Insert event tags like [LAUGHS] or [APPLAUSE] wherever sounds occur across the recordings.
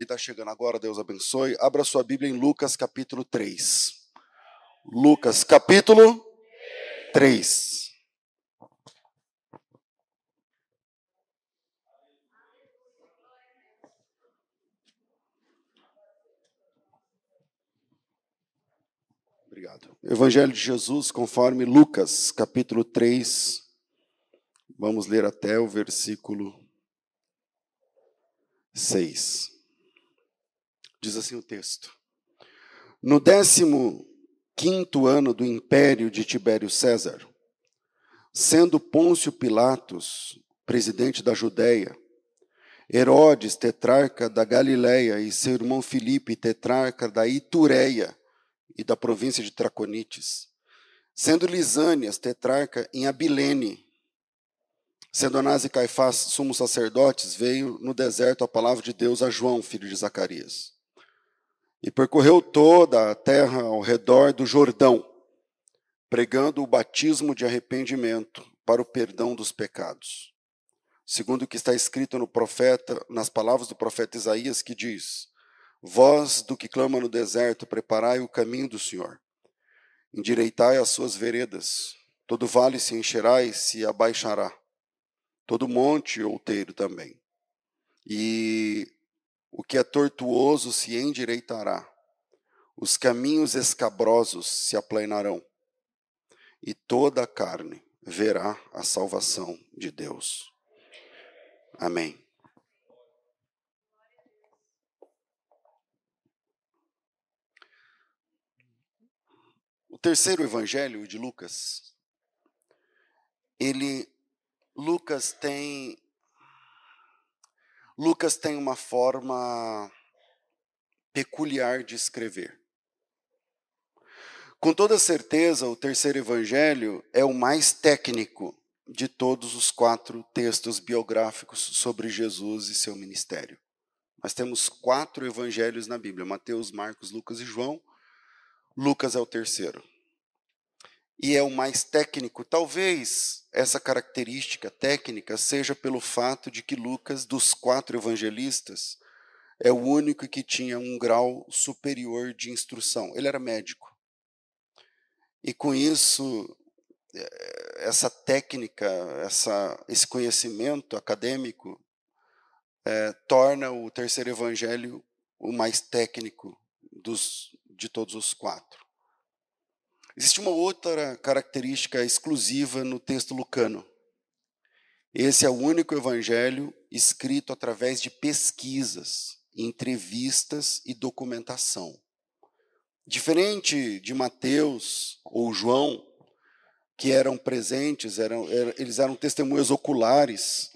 E está chegando agora, Deus abençoe. Abra sua Bíblia em Lucas capítulo 3. Lucas capítulo 3. Obrigado. Evangelho de Jesus, conforme Lucas capítulo 3. Vamos ler até o versículo 6. Diz assim o texto: No décimo quinto ano do império de Tibério César, sendo Pôncio Pilatos presidente da Judéia, Herodes, tetrarca da Galiléia, e seu irmão Filipe, tetrarca da Itureia e da província de Traconites, sendo Lisânias, tetrarca em Abilene, sendo Anás e Caifás sumos sacerdotes, veio no deserto a palavra de Deus a João, filho de Zacarias e percorreu toda a terra ao redor do Jordão, pregando o batismo de arrependimento para o perdão dos pecados. Segundo o que está escrito no profeta, nas palavras do profeta Isaías, que diz: Voz do que clama no deserto, preparai o caminho do Senhor. Endireitai as suas veredas. Todo vale se encherá e se abaixará. Todo monte outeiro também. E o que é tortuoso se endireitará, os caminhos escabrosos se aplanarão, e toda a carne verá a salvação de Deus. Amém. O terceiro evangelho de Lucas, ele Lucas tem Lucas tem uma forma peculiar de escrever. Com toda certeza, o terceiro evangelho é o mais técnico de todos os quatro textos biográficos sobre Jesus e seu ministério. Nós temos quatro evangelhos na Bíblia: Mateus, Marcos, Lucas e João. Lucas é o terceiro e é o mais técnico. Talvez essa característica técnica seja pelo fato de que Lucas, dos quatro evangelistas, é o único que tinha um grau superior de instrução. Ele era médico. E com isso, eh, essa técnica, essa, esse conhecimento acadêmico, é, torna o terceiro evangelho o mais técnico dos, de todos os quatro. Existe uma outra característica exclusiva no texto lucano. Esse é o único evangelho escrito através de pesquisas, entrevistas e documentação. Diferente de Mateus ou João, que eram presentes, eram, eles eram testemunhas oculares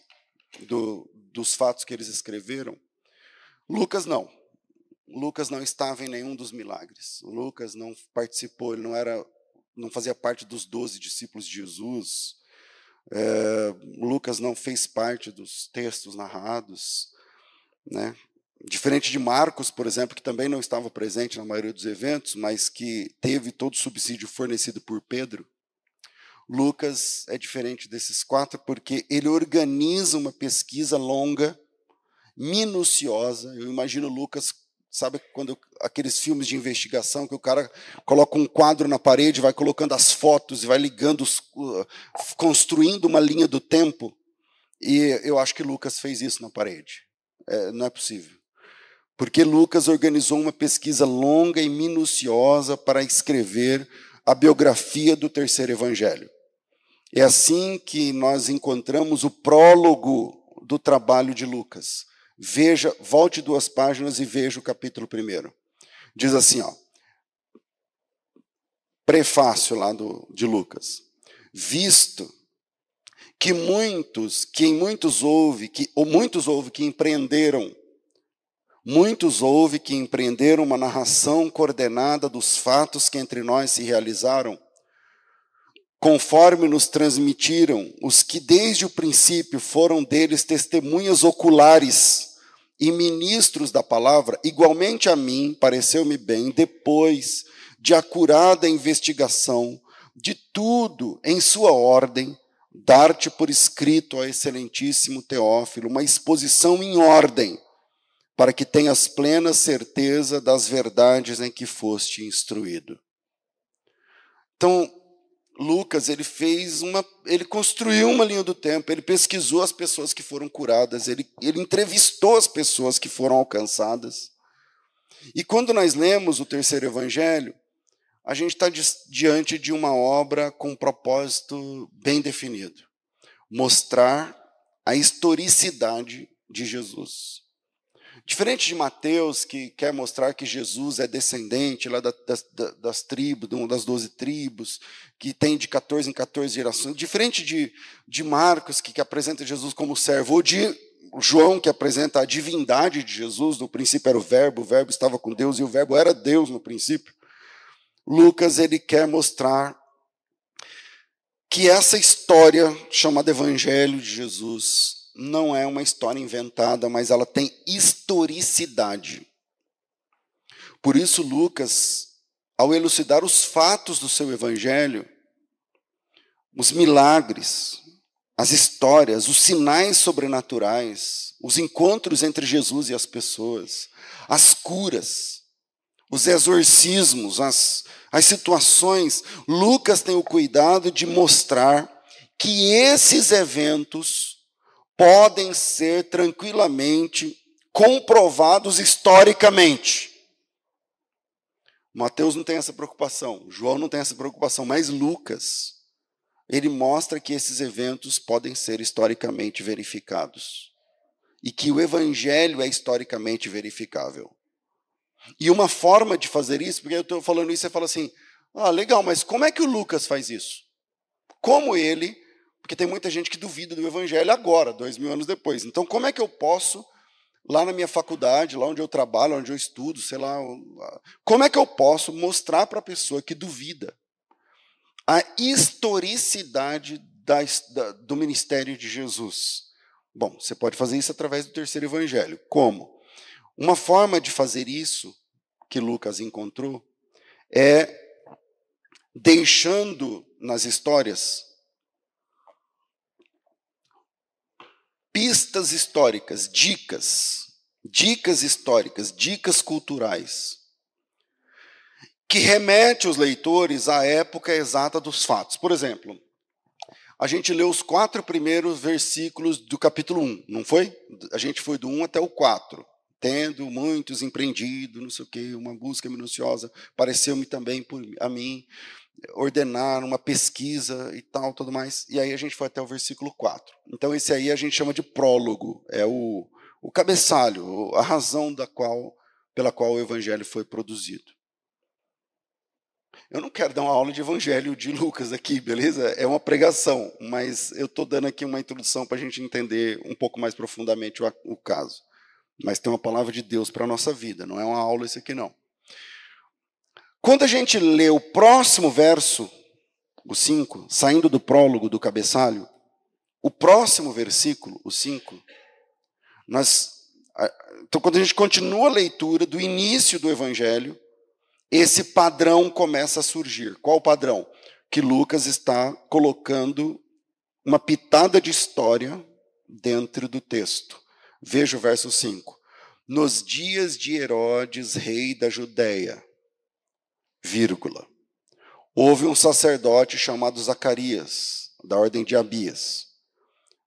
do, dos fatos que eles escreveram, Lucas não. Lucas não estava em nenhum dos milagres. Lucas não participou, ele não era, não fazia parte dos doze discípulos de Jesus. É, Lucas não fez parte dos textos narrados, né? Diferente de Marcos, por exemplo, que também não estava presente na maioria dos eventos, mas que teve todo o subsídio fornecido por Pedro. Lucas é diferente desses quatro porque ele organiza uma pesquisa longa, minuciosa. Eu imagino Lucas Sabe quando aqueles filmes de investigação que o cara coloca um quadro na parede, vai colocando as fotos e vai ligando, os, construindo uma linha do tempo? E eu acho que Lucas fez isso na parede. É, não é possível. Porque Lucas organizou uma pesquisa longa e minuciosa para escrever a biografia do terceiro evangelho. É assim que nós encontramos o prólogo do trabalho de Lucas. Veja, volte duas páginas e veja o capítulo primeiro. Diz assim, ó. Prefácio lá do, de Lucas. Visto que muitos, que em muitos houve, que, ou muitos houve que empreenderam, muitos houve que empreenderam uma narração coordenada dos fatos que entre nós se realizaram, conforme nos transmitiram os que desde o princípio foram deles testemunhas oculares e ministros da palavra, igualmente a mim, pareceu-me bem, depois de acurada investigação de tudo em sua ordem, dar-te por escrito ao excelentíssimo Teófilo uma exposição em ordem, para que tenhas plena certeza das verdades em que foste instruído. Então, Lucas, ele fez uma, ele construiu uma linha do tempo, ele pesquisou as pessoas que foram curadas, ele, ele entrevistou as pessoas que foram alcançadas. E quando nós lemos o terceiro evangelho, a gente está diante de uma obra com um propósito bem definido: mostrar a historicidade de Jesus. Diferente de Mateus, que quer mostrar que Jesus é descendente lá das, das, das tribos, das doze tribos, que tem de 14 em 14 gerações. Diferente de, de Marcos, que, que apresenta Jesus como servo, ou de João, que apresenta a divindade de Jesus, no princípio era o verbo, o verbo estava com Deus e o verbo era Deus no princípio. Lucas ele quer mostrar que essa história chamada Evangelho de Jesus não é uma história inventada, mas ela tem historicidade. Por isso, Lucas, ao elucidar os fatos do seu evangelho, os milagres, as histórias, os sinais sobrenaturais, os encontros entre Jesus e as pessoas, as curas, os exorcismos, as, as situações, Lucas tem o cuidado de mostrar que esses eventos podem ser tranquilamente comprovados historicamente. Mateus não tem essa preocupação, João não tem essa preocupação, mas Lucas, ele mostra que esses eventos podem ser historicamente verificados. E que o evangelho é historicamente verificável. E uma forma de fazer isso, porque eu estou falando isso, você fala assim: ah, legal, mas como é que o Lucas faz isso? Como ele porque tem muita gente que duvida do evangelho agora, dois mil anos depois. Então, como é que eu posso, lá na minha faculdade, lá onde eu trabalho, onde eu estudo, sei lá, como é que eu posso mostrar para a pessoa que duvida a historicidade da, da, do ministério de Jesus? Bom, você pode fazer isso através do terceiro evangelho. Como? Uma forma de fazer isso que Lucas encontrou é deixando nas histórias pistas históricas, dicas, dicas históricas, dicas culturais, que remete os leitores à época exata dos fatos. Por exemplo, a gente leu os quatro primeiros versículos do capítulo 1, não foi? A gente foi do 1 até o 4. Tendo muitos empreendido, não sei o quê, uma busca minuciosa, pareceu-me também por, a mim ordenar uma pesquisa e tal, tudo mais. E aí a gente foi até o versículo 4. Então esse aí a gente chama de prólogo, é o, o cabeçalho, a razão da qual pela qual o evangelho foi produzido. Eu não quero dar uma aula de evangelho de [LAUGHS] Lucas aqui, beleza? É uma pregação, mas eu estou dando aqui uma introdução para a gente entender um pouco mais profundamente o, o caso. Mas tem uma palavra de Deus para a nossa vida, não é uma aula isso aqui não. Quando a gente lê o próximo verso, o 5, saindo do prólogo do cabeçalho, o próximo versículo, o 5, nós. Então, quando a gente continua a leitura do início do evangelho, esse padrão começa a surgir. Qual o padrão? Que Lucas está colocando uma pitada de história dentro do texto. Veja o verso 5. Nos dias de Herodes, rei da Judéia, vírgula. Houve um sacerdote chamado Zacarias, da ordem de Abias.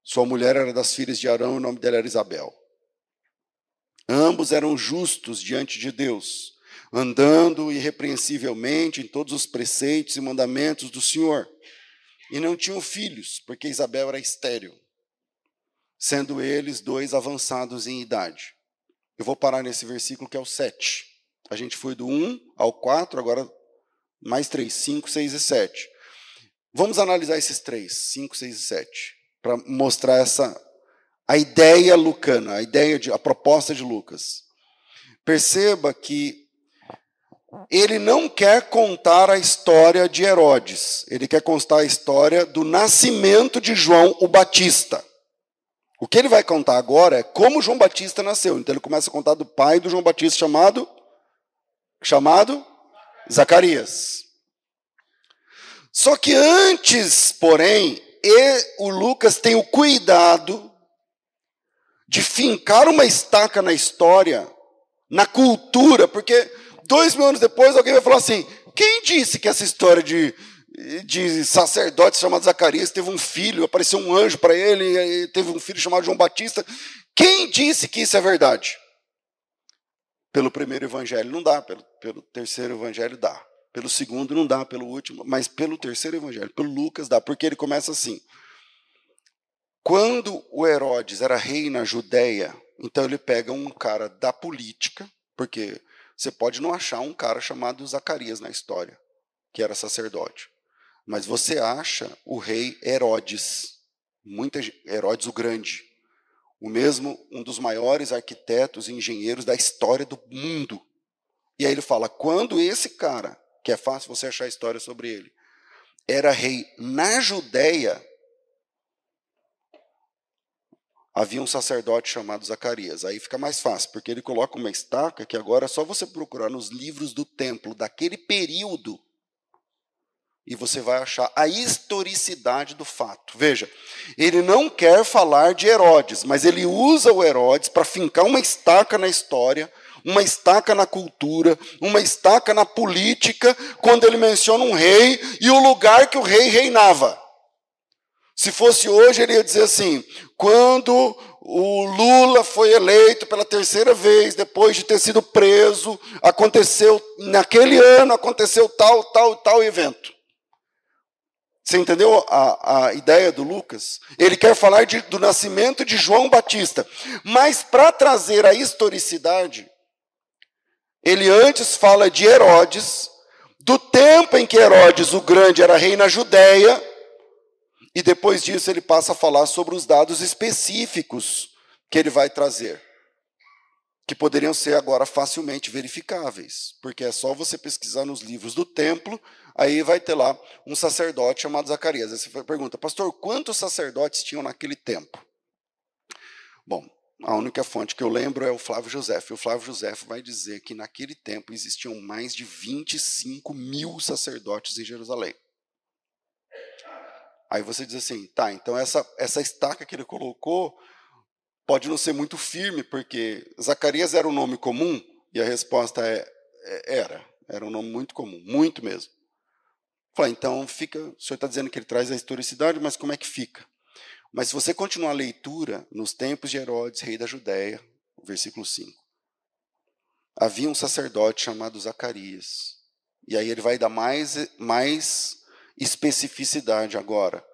Sua mulher era das filhas de Arão, o nome dela era Isabel. Ambos eram justos diante de Deus, andando irrepreensivelmente em todos os preceitos e mandamentos do Senhor. E não tinham filhos, porque Isabel era estéril, sendo eles dois avançados em idade. Eu vou parar nesse versículo que é o 7. A gente foi do 1 ao 4, agora mais 3, 5, 6 e 7. Vamos analisar esses três, 5, 6 e 7, para mostrar essa a ideia lucana, a ideia de a proposta de Lucas. Perceba que ele não quer contar a história de Herodes, ele quer contar a história do nascimento de João o Batista. O que ele vai contar agora é como João Batista nasceu. Então ele começa a contar do pai do João Batista chamado chamado Zacarias. Só que antes, porém, o Lucas tem o cuidado de fincar uma estaca na história, na cultura, porque dois mil anos depois alguém vai falar assim: quem disse que essa história de, de sacerdote chamado Zacarias teve um filho, apareceu um anjo para ele, teve um filho chamado João Batista? Quem disse que isso é verdade? Pelo primeiro evangelho não dá, pelo, pelo terceiro evangelho dá. Pelo segundo não dá, pelo último, mas pelo terceiro evangelho, pelo Lucas dá, porque ele começa assim. Quando o Herodes era rei na Judéia, então ele pega um cara da política, porque você pode não achar um cara chamado Zacarias na história, que era sacerdote. Mas você acha o rei Herodes, muita Herodes o Grande, o mesmo um dos maiores arquitetos e engenheiros da história do mundo. E aí ele fala: quando esse cara, que é fácil você achar história sobre ele, era rei na Judéia, havia um sacerdote chamado Zacarias. Aí fica mais fácil, porque ele coloca uma estaca que agora é só você procurar nos livros do templo daquele período e você vai achar a historicidade do fato. Veja, ele não quer falar de Herodes, mas ele usa o Herodes para fincar uma estaca na história, uma estaca na cultura, uma estaca na política, quando ele menciona um rei e o lugar que o rei reinava. Se fosse hoje, ele ia dizer assim: quando o Lula foi eleito pela terceira vez, depois de ter sido preso, aconteceu, naquele ano, aconteceu tal, tal, tal evento. Você entendeu a, a ideia do Lucas? Ele quer falar de, do nascimento de João Batista, mas para trazer a historicidade, ele antes fala de Herodes, do tempo em que Herodes o Grande era rei na Judéia, e depois disso ele passa a falar sobre os dados específicos que ele vai trazer, que poderiam ser agora facilmente verificáveis, porque é só você pesquisar nos livros do templo, aí vai ter lá um sacerdote chamado Zacarias. Aí você pergunta, pastor, quantos sacerdotes tinham naquele tempo? Bom, a única fonte que eu lembro é o Flávio José. O Flávio José vai dizer que naquele tempo existiam mais de 25 mil sacerdotes em Jerusalém. Aí você diz assim, tá, então essa, essa estaca que ele colocou pode não ser muito firme, porque Zacarias era um nome comum, e a resposta é, é era. Era um nome muito comum, muito mesmo. Falei, então fica, o senhor está dizendo que ele traz a historicidade, mas como é que fica? Mas se você continuar a leitura, nos tempos de Herodes, rei da Judéia, versículo 5, havia um sacerdote chamado Zacarias. E aí ele vai dar mais, mais especificidade agora.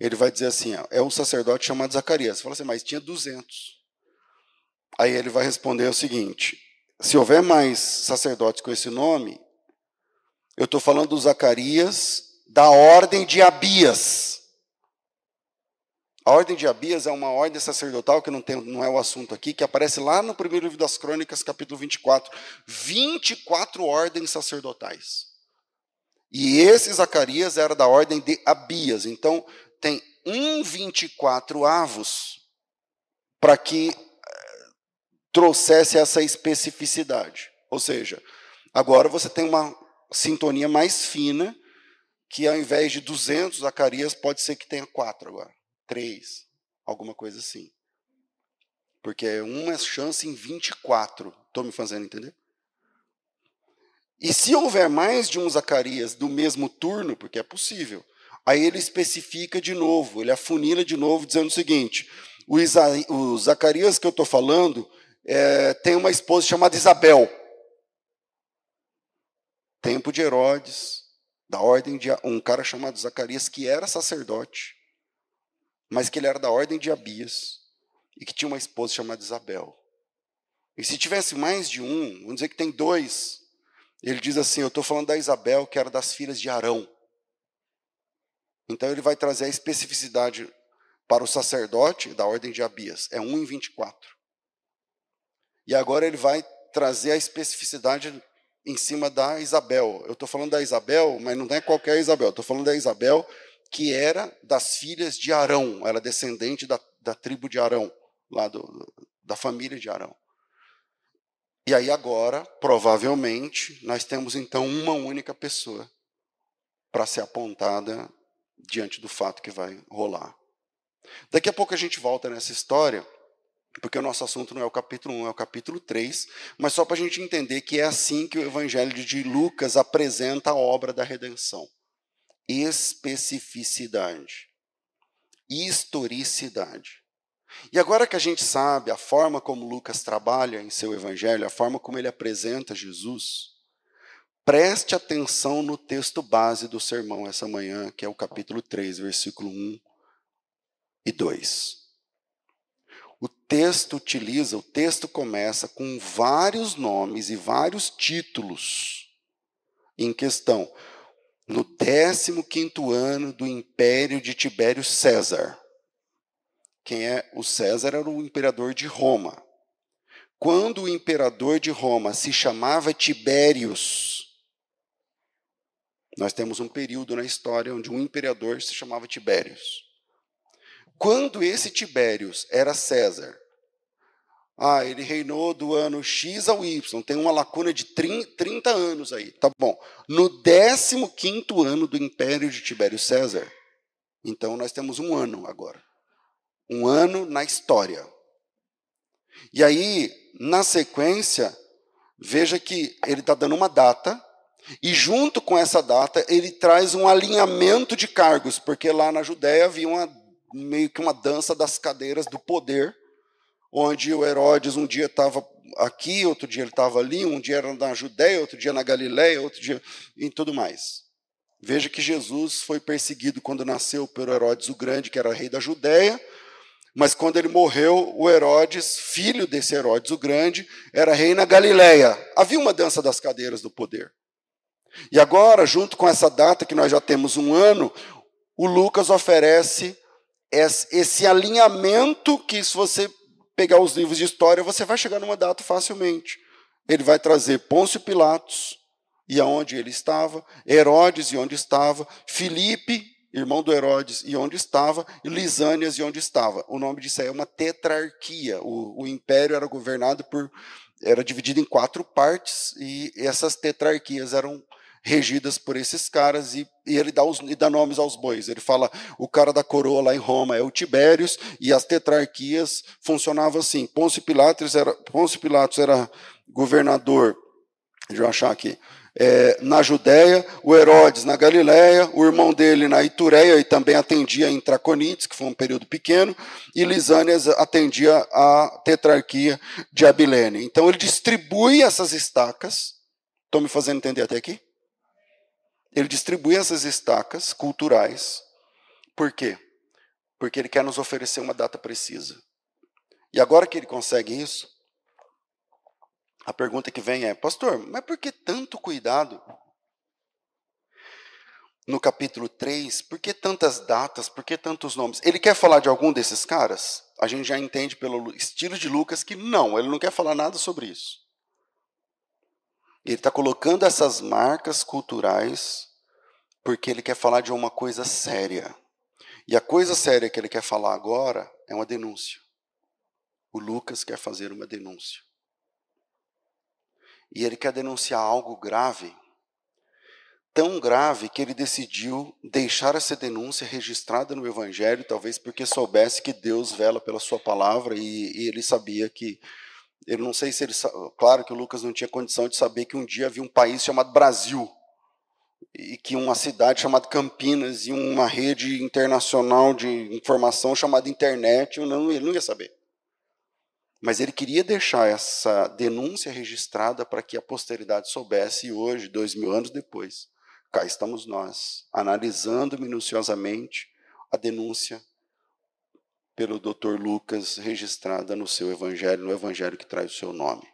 Ele vai dizer assim: é um sacerdote chamado Zacarias. Você fala assim, mas tinha 200. Aí ele vai responder o seguinte: se houver mais sacerdotes com esse nome, eu estou falando do Zacarias da ordem de Abias. A ordem de Abias é uma ordem sacerdotal, que não, tem, não é o assunto aqui, que aparece lá no primeiro livro das Crônicas, capítulo 24. 24 ordens sacerdotais. E esse Zacarias era da ordem de Abias. Então, tem um 24 avos para que eh, trouxesse essa especificidade. Ou seja, agora você tem uma sintonia mais fina, que ao invés de 200 Zacarias, pode ser que tenha quatro agora, três, alguma coisa assim. Porque é uma chance em 24. Estou me fazendo entender? E se houver mais de um Zacarias do mesmo turno, porque é possível, aí ele especifica de novo, ele afunila de novo, dizendo o seguinte: o, Isa, o Zacarias que eu estou falando é, tem uma esposa chamada Isabel. Tempo de Herodes, da ordem de um cara chamado Zacarias, que era sacerdote, mas que ele era da ordem de Abias, e que tinha uma esposa chamada Isabel. E se tivesse mais de um, vamos dizer que tem dois ele diz assim: Eu estou falando da Isabel, que era das filhas de Arão. Então ele vai trazer a especificidade para o sacerdote da ordem de Abias. É 1 em 24. E agora ele vai trazer a especificidade em cima da Isabel. Eu estou falando da Isabel, mas não é qualquer Isabel. Estou falando da Isabel que era das filhas de Arão. Ela é descendente da, da tribo de Arão, lá do, da família de Arão. E aí agora, provavelmente, nós temos então uma única pessoa para ser apontada diante do fato que vai rolar. Daqui a pouco a gente volta nessa história, porque o nosso assunto não é o capítulo 1, é o capítulo 3, mas só para a gente entender que é assim que o Evangelho de Lucas apresenta a obra da redenção: especificidade, historicidade. E agora que a gente sabe a forma como Lucas trabalha em seu Evangelho, a forma como ele apresenta Jesus, preste atenção no texto base do sermão essa manhã, que é o capítulo 3, versículo 1 e 2 o texto utiliza, o texto começa com vários nomes e vários títulos em questão. No 15 ano do império de Tibério César. Quem é o César era o imperador de Roma. Quando o imperador de Roma se chamava Tibérios, nós temos um período na história onde um imperador se chamava Tibérios. Quando esse Tibérios era César, ah, ele reinou do ano X ao Y, tem uma lacuna de 30 anos aí, tá bom. No 15 ano do império de Tibério César, então nós temos um ano agora. Um ano na história. E aí, na sequência, veja que ele está dando uma data, e junto com essa data, ele traz um alinhamento de cargos, porque lá na Judéia havia uma meio que uma dança das cadeiras do poder, onde o Herodes um dia estava aqui, outro dia ele estava ali, um dia era na Judéia, outro dia na Galiléia, outro dia em tudo mais. Veja que Jesus foi perseguido quando nasceu pelo Herodes o Grande, que era rei da Judéia, mas quando ele morreu, o Herodes, filho desse Herodes o Grande, era rei na Galiléia. Havia uma dança das cadeiras do poder. E agora, junto com essa data que nós já temos um ano, o Lucas oferece esse alinhamento que, se você pegar os livros de história, você vai chegar numa data facilmente. Ele vai trazer Pôncio Pilatos e aonde ele estava, Herodes e onde estava, Filipe, irmão do Herodes, e onde estava, e Lisânias e onde estava. O nome disso aí é uma tetrarquia. O, o império era governado por era dividido em quatro partes e essas tetrarquias eram regidas por esses caras e, e ele dá, os, e dá nomes aos bois. Ele fala, o cara da coroa lá em Roma é o Tibérios e as tetrarquias funcionavam assim. Pôncio Pilatos era, Pôncio Pilatos era governador, deixa eu achar aqui, é, na Judéia, o Herodes na Galiléia, o irmão dele na Itureia e também atendia em Traconites, que foi um período pequeno, e Lisânias atendia a tetrarquia de Abilene. Então ele distribui essas estacas. Estão me fazendo entender até aqui? Ele distribui essas estacas culturais. Por quê? Porque ele quer nos oferecer uma data precisa. E agora que ele consegue isso, a pergunta que vem é: Pastor, mas por que tanto cuidado? No capítulo 3, por que tantas datas, por que tantos nomes? Ele quer falar de algum desses caras? A gente já entende pelo estilo de Lucas que não, ele não quer falar nada sobre isso. Ele está colocando essas marcas culturais porque ele quer falar de uma coisa séria. E a coisa séria que ele quer falar agora é uma denúncia. O Lucas quer fazer uma denúncia. E ele quer denunciar algo grave, tão grave que ele decidiu deixar essa denúncia registrada no Evangelho, talvez porque soubesse que Deus vela pela sua palavra e, e ele sabia que eu não sei se ele. Claro que o Lucas não tinha condição de saber que um dia havia um país chamado Brasil. E que uma cidade chamada Campinas e uma rede internacional de informação chamada internet, não, ele não ia saber. Mas ele queria deixar essa denúncia registrada para que a posteridade soubesse, e hoje, dois mil anos depois, cá estamos nós, analisando minuciosamente a denúncia pelo Dr. Lucas, registrada no seu evangelho, no evangelho que traz o seu nome.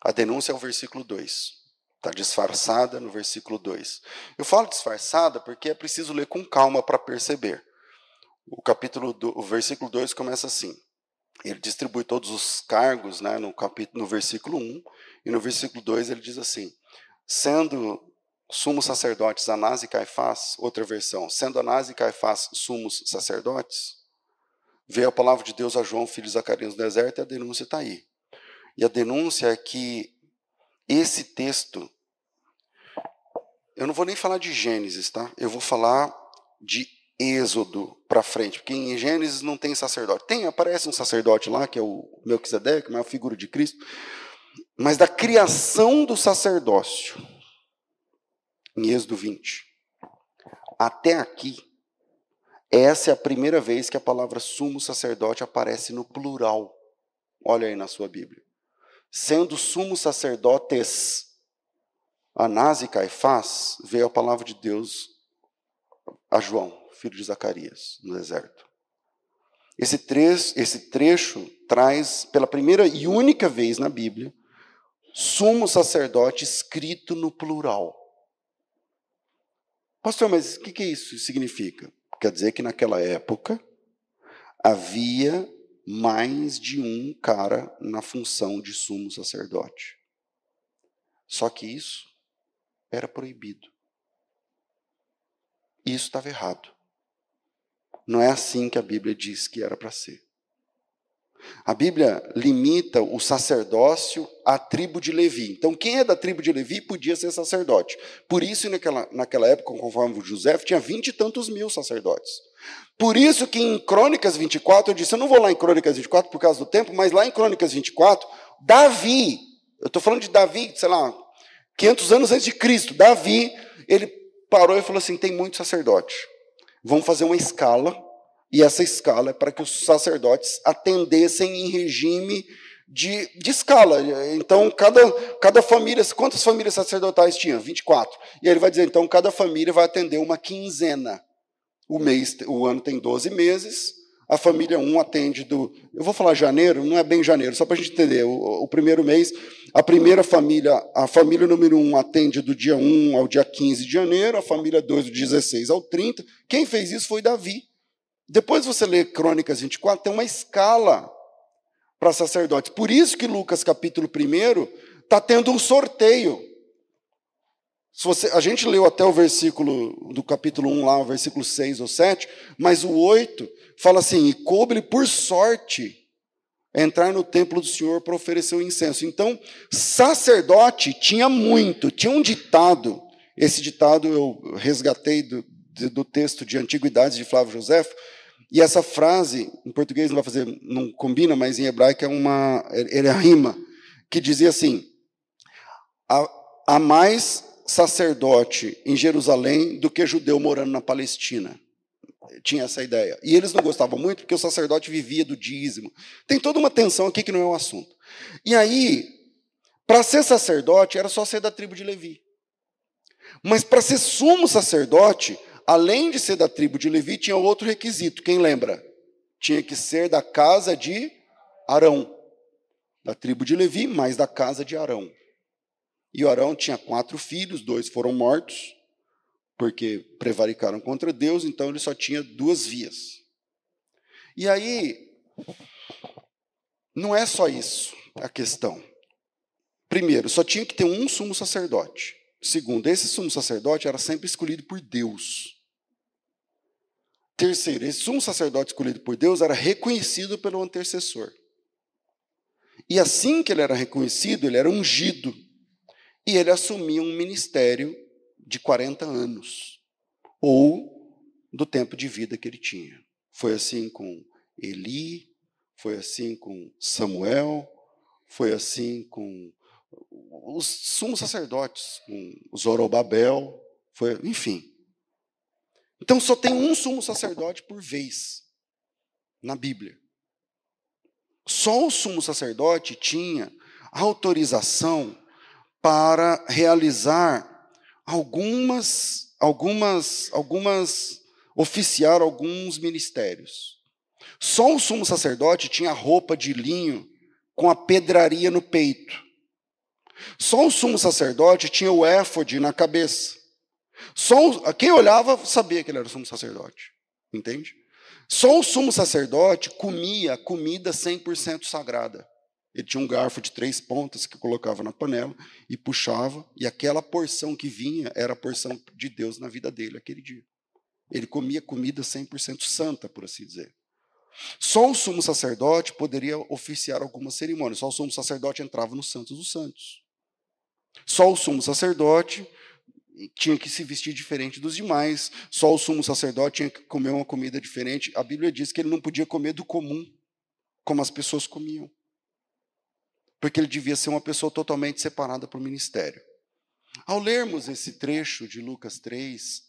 A denúncia é o versículo 2. Está disfarçada no versículo 2. Eu falo disfarçada porque é preciso ler com calma para perceber. O capítulo do, o versículo 2 começa assim. Ele distribui todos os cargos né, no, capítulo, no versículo 1, e no versículo 2 ele diz assim: sendo sumos sacerdotes Anás e Caifás, outra versão, sendo Anás e Caifás sumos sacerdotes, Veio a palavra de Deus a João, filho de Zacarias, no deserto, e a denúncia está aí. E a denúncia é que esse texto, eu não vou nem falar de Gênesis, tá? Eu vou falar de Êxodo para frente, porque em Gênesis não tem sacerdote. Tem, aparece um sacerdote lá, que é o Melquisedeque, mas é a figura de Cristo. Mas da criação do sacerdócio, em Êxodo 20, até aqui, essa é a primeira vez que a palavra sumo sacerdote aparece no plural. Olha aí na sua Bíblia. Sendo sumo sacerdotes, Anás e Caifás, veio a palavra de Deus a João, filho de Zacarias, no deserto. Esse trecho, esse trecho traz, pela primeira e única vez na Bíblia, sumo sacerdote escrito no plural. Pastor, mas o que, que isso significa? Quer dizer que naquela época havia mais de um cara na função de sumo sacerdote. Só que isso era proibido. Isso estava errado. Não é assim que a Bíblia diz que era para ser. A Bíblia limita o sacerdócio à tribo de Levi. Então, quem é da tribo de Levi podia ser sacerdote. Por isso, naquela, naquela época, conforme José, tinha vinte e tantos mil sacerdotes. Por isso que em Crônicas 24, eu disse, eu não vou lá em Crônicas 24 por causa do tempo, mas lá em Crônicas 24, Davi, eu estou falando de Davi, sei lá, 500 anos antes de Cristo, Davi, ele parou e falou assim, tem muito sacerdote. Vamos fazer uma escala e essa escala é para que os sacerdotes atendessem em regime de, de escala. Então, cada, cada família, quantas famílias sacerdotais tinha? 24. E ele vai dizer, então, cada família vai atender uma quinzena. O mês, o ano tem 12 meses, a família 1 atende do. Eu vou falar janeiro, não é bem janeiro, só para a gente entender. O, o, primeiro mês, a primeira família, a família número 1 atende do dia 1 ao dia 15 de janeiro, a família 2 do 16 ao 30. Quem fez isso foi Davi. Depois você lê Crônicas 24, tem uma escala para sacerdotes. Por isso que Lucas capítulo 1 está tendo um sorteio. Se você, a gente leu até o versículo do capítulo 1 lá, o versículo 6 ou 7, mas o 8 fala assim: e coube por sorte entrar no templo do Senhor para oferecer o incenso. Então, sacerdote tinha muito, tinha um ditado. Esse ditado eu resgatei do, do texto de Antiguidades de Flávio José, e essa frase, em português não vai fazer, não combina, mas em hebraico é uma, é a rima, que dizia assim: há, há mais sacerdote em Jerusalém do que judeu morando na Palestina. Tinha essa ideia. E eles não gostavam muito porque o sacerdote vivia do dízimo. Tem toda uma tensão aqui que não é o um assunto. E aí, para ser sacerdote, era só ser da tribo de Levi. Mas para ser sumo sacerdote, além de ser da tribo de Levi, tinha outro requisito. Quem lembra? Tinha que ser da casa de Arão. Da tribo de Levi, mas da casa de Arão. E Arão tinha quatro filhos, dois foram mortos, porque prevaricaram contra Deus, então ele só tinha duas vias. E aí, não é só isso a questão. Primeiro, só tinha que ter um sumo sacerdote. Segundo, esse sumo sacerdote era sempre escolhido por Deus. Terceiro, esse sumo sacerdote escolhido por Deus era reconhecido pelo antecessor. E assim que ele era reconhecido, ele era ungido. E ele assumia um ministério de 40 anos, ou do tempo de vida que ele tinha. Foi assim com Eli, foi assim com Samuel, foi assim com os sumos sacerdotes, com Zorobabel, foi, enfim. Então só tem um sumo sacerdote por vez na Bíblia. Só o sumo sacerdote tinha autorização para realizar algumas, algumas, algumas, oficiar alguns ministérios. Só o sumo sacerdote tinha roupa de linho com a pedraria no peito. Só o sumo sacerdote tinha o éfode na cabeça. Só quem olhava sabia que ele era o sumo sacerdote. Entende? Só o sumo sacerdote comia comida 100% sagrada. Ele tinha um garfo de três pontas que colocava na panela e puxava, e aquela porção que vinha era a porção de Deus na vida dele aquele dia. Ele comia comida 100% santa, por assim dizer. Só o sumo sacerdote poderia oficiar alguma cerimônia, só o sumo sacerdote entrava no Santos dos Santos. Só o sumo sacerdote tinha que se vestir diferente dos demais, só o sumo sacerdote tinha que comer uma comida diferente. A Bíblia diz que ele não podia comer do comum, como as pessoas comiam. Porque ele devia ser uma pessoa totalmente separada para o ministério. Ao lermos esse trecho de Lucas 3,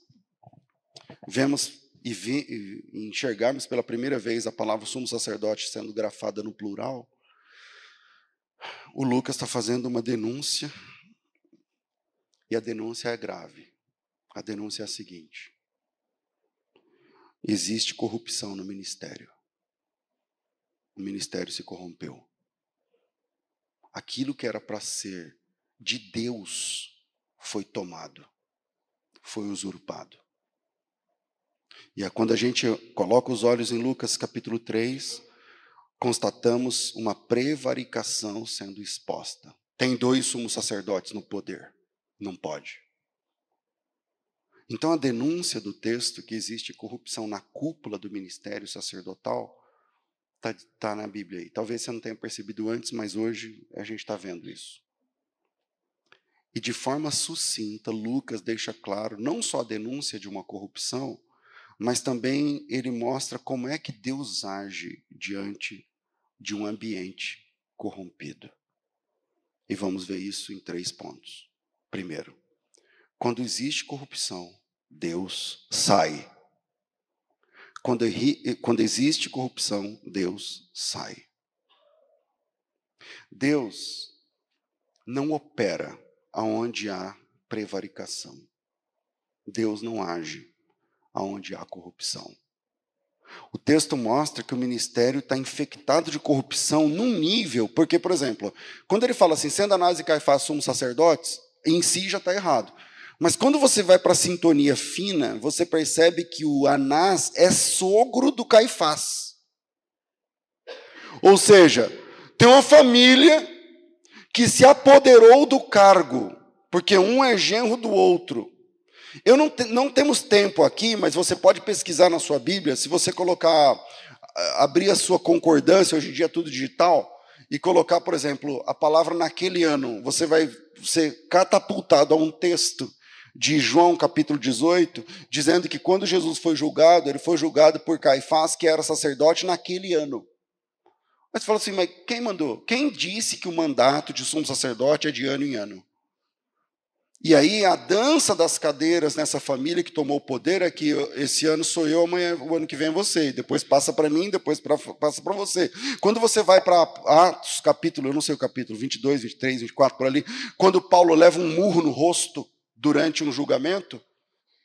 vemos e, vi, e enxergarmos pela primeira vez a palavra sumo sacerdote sendo grafada no plural, o Lucas está fazendo uma denúncia, e a denúncia é grave. A denúncia é a seguinte: existe corrupção no ministério. O ministério se corrompeu. Aquilo que era para ser de Deus foi tomado, foi usurpado. E é quando a gente coloca os olhos em Lucas capítulo 3, constatamos uma prevaricação sendo exposta. Tem dois sumos sacerdotes no poder. Não pode. Então a denúncia do texto que existe corrupção na cúpula do ministério sacerdotal está tá na Bíblia aí. Talvez você não tenha percebido antes, mas hoje a gente está vendo isso. E de forma sucinta, Lucas deixa claro não só a denúncia de uma corrupção, mas também ele mostra como é que Deus age diante de um ambiente corrompido. E vamos ver isso em três pontos. Primeiro, quando existe corrupção, Deus sai. Quando, quando existe corrupção, Deus sai. Deus não opera aonde há prevaricação. Deus não age aonde há corrupção. O texto mostra que o ministério está infectado de corrupção num nível, porque, por exemplo, quando ele fala assim, sendo Anás e Caifás somos sacerdotes, em si já está errado. Mas quando você vai para a sintonia fina, você percebe que o Anás é sogro do Caifás. Ou seja, tem uma família que se apoderou do cargo, porque um é genro do outro. Eu não, te, não temos tempo aqui, mas você pode pesquisar na sua Bíblia, se você colocar, abrir a sua concordância, hoje em dia é tudo digital, e colocar, por exemplo, a palavra naquele ano, você vai ser catapultado a um texto de João capítulo 18, dizendo que quando Jesus foi julgado, ele foi julgado por Caifás, que era sacerdote naquele ano. Mas você fala assim, mas quem mandou? Quem disse que o mandato de sumo sacerdote é de ano em ano? E aí a dança das cadeiras nessa família que tomou o poder é que esse ano sou eu, amanhã o ano que vem é você, e depois passa para mim, depois pra, passa para você. Quando você vai para Atos capítulo, eu não sei o capítulo, 22, 23, 24 por ali, quando Paulo leva um murro no rosto durante um julgamento,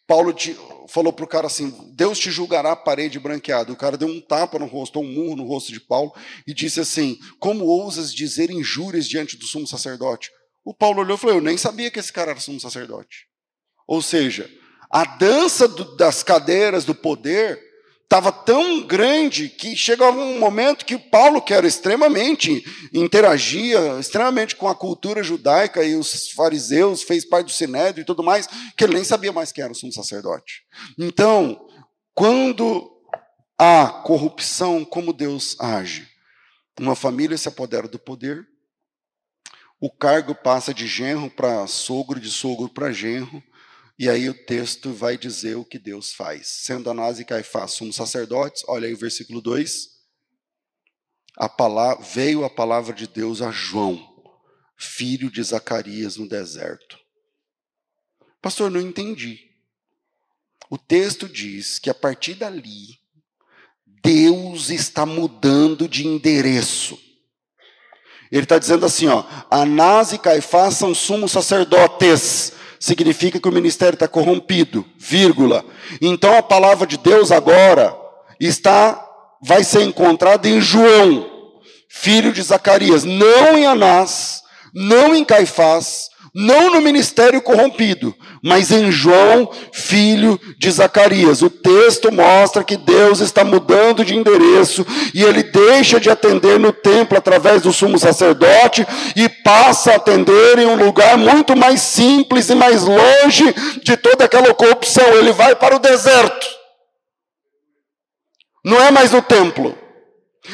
Paulo te, falou para o cara assim: Deus te julgará a parede branqueada. O cara deu um tapa no rosto, um murro no rosto de Paulo e disse assim: Como ousas dizer injúrias diante do sumo sacerdote? O Paulo olhou e falou: Eu nem sabia que esse cara era sumo sacerdote. Ou seja, a dança do, das cadeiras do poder estava tão grande que chegava um momento que Paulo, que era extremamente, interagia extremamente com a cultura judaica e os fariseus, fez parte do sinédrio e tudo mais, que ele nem sabia mais quem era o sumo sacerdote. Então, quando há corrupção, como Deus age? Uma família se apodera do poder, o cargo passa de genro para sogro, de sogro para genro, e aí o texto vai dizer o que Deus faz. Sendo Anás e Caifás somos sacerdotes, olha aí o versículo 2. A palavra, veio a palavra de Deus a João, filho de Zacarias, no deserto. Pastor, não entendi. O texto diz que a partir dali, Deus está mudando de endereço. Ele está dizendo assim, ó, Anás e Caifás são sumos sacerdotes. Significa que o ministério está corrompido, vírgula. Então a palavra de Deus agora está, vai ser encontrada em João, filho de Zacarias, não em Anás, não em Caifás, não no ministério corrompido, mas em João, filho de Zacarias. O texto mostra que Deus está mudando de endereço e ele deixa de atender no templo através do sumo sacerdote e passa a atender em um lugar muito mais simples e mais longe de toda aquela corrupção. Ele vai para o deserto. Não é mais no templo.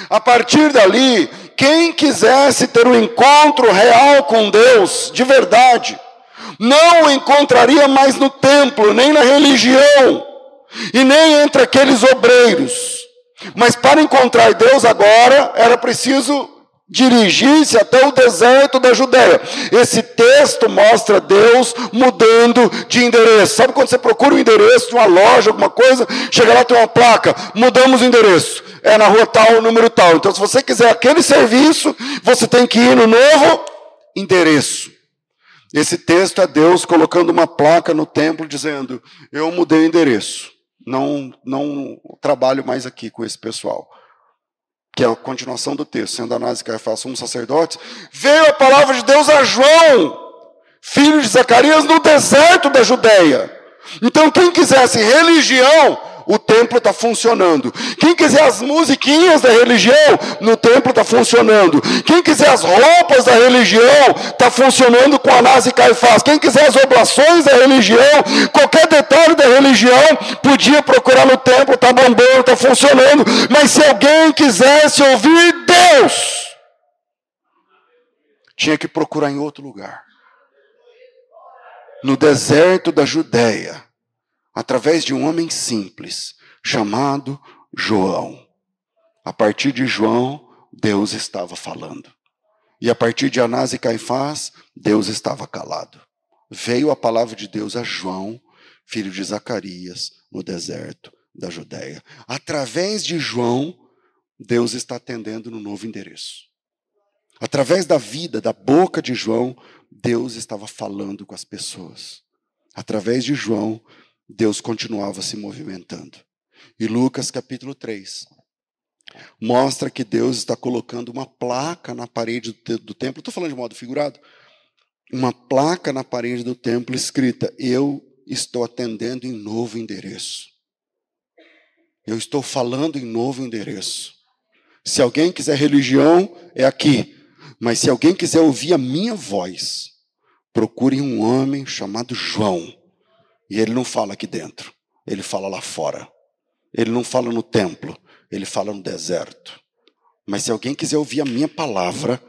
A partir dali, quem quisesse ter um encontro real com Deus, de verdade, Não o encontraria mais no templo, nem na religião, e nem entre aqueles obreiros. Mas para encontrar Deus agora, era preciso dirigir-se até o deserto da Judéia. Esse texto mostra Deus mudando de endereço. Sabe quando você procura o um endereço de uma loja, alguma coisa, chega lá tem uma placa, mudamos o endereço. É na rua tal, número tal. Então, se você quiser aquele serviço, você tem que ir no novo endereço. Esse texto é Deus colocando uma placa no templo dizendo: Eu mudei o endereço. Não, não trabalho mais aqui com esse pessoal que é a continuação do texto, sendo Anás e Caifás um sacerdotes, veio a palavra de Deus a João, filho de Zacarias, no deserto da Judéia. Então, quem quisesse religião, o templo está funcionando. Quem quiser as musiquinhas da religião, no templo está funcionando. Quem quiser as roupas da religião, está funcionando com Anás e Caifás. Quem quiser as oblações da religião, qualquer detalhe da religião, podia procurar no templo, está bombando, está funcionando. Mas se alguém quisesse ouvir Deus, tinha que procurar em outro lugar. No deserto da Judéia através de um homem simples chamado João. A partir de João, Deus estava falando. E a partir de Anás e Caifás, Deus estava calado. Veio a palavra de Deus a João, filho de Zacarias, no deserto da Judéia. Através de João, Deus está atendendo no novo endereço. Através da vida, da boca de João, Deus estava falando com as pessoas. Através de João, Deus continuava se movimentando. E Lucas capítulo 3 mostra que Deus está colocando uma placa na parede do templo. Estou falando de modo figurado. Uma placa na parede do templo escrita: Eu estou atendendo em novo endereço. Eu estou falando em novo endereço. Se alguém quiser religião, é aqui. Mas se alguém quiser ouvir a minha voz, procure um homem chamado João e ele não fala aqui dentro, ele fala lá fora. Ele não fala no templo, ele fala no deserto. Mas se alguém quiser ouvir a minha palavra,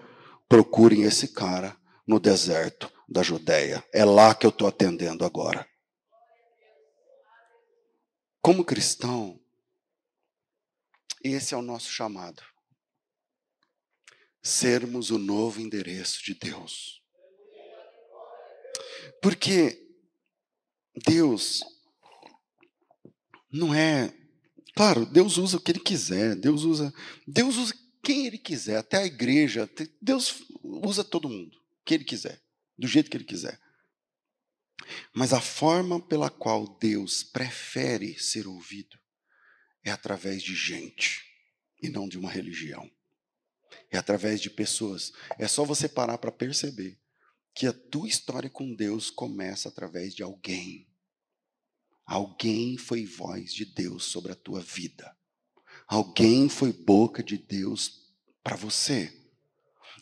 procurem esse cara no deserto da Judéia. É lá que eu estou atendendo agora. Como cristão, esse é o nosso chamado. Sermos o novo endereço de Deus. Porque Deus não é. Claro, Deus usa o que Ele quiser, Deus usa, Deus usa quem Ele quiser, até a igreja, Deus usa todo mundo, que Ele quiser, do jeito que Ele quiser. Mas a forma pela qual Deus prefere ser ouvido é através de gente e não de uma religião. É através de pessoas. É só você parar para perceber que a tua história com Deus começa através de alguém. Alguém foi voz de Deus sobre a tua vida. Alguém foi boca de Deus para você.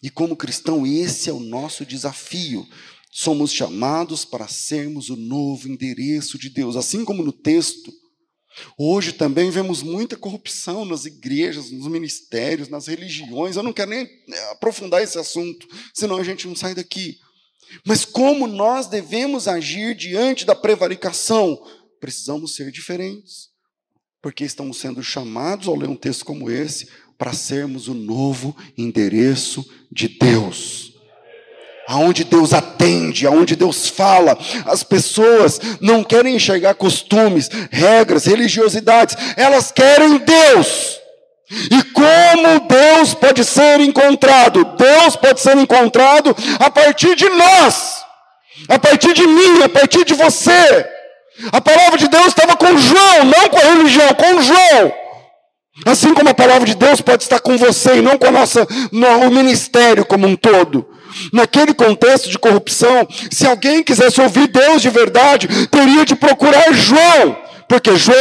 E como cristão, esse é o nosso desafio. Somos chamados para sermos o novo endereço de Deus. Assim como no texto, hoje também vemos muita corrupção nas igrejas, nos ministérios, nas religiões. Eu não quero nem aprofundar esse assunto, senão a gente não sai daqui. Mas como nós devemos agir diante da prevaricação? Precisamos ser diferentes, porque estamos sendo chamados, ao ler um texto como esse, para sermos o novo endereço de Deus. Aonde Deus atende, aonde Deus fala, as pessoas não querem enxergar costumes, regras, religiosidades, elas querem Deus. E como Deus pode ser encontrado? Deus pode ser encontrado a partir de nós, a partir de mim, a partir de você. A palavra de Deus estava com João, não com a religião, com João. Assim como a palavra de Deus pode estar com você e não com a nossa, no, o ministério como um todo. Naquele contexto de corrupção, se alguém quisesse ouvir Deus de verdade, teria de procurar João porque João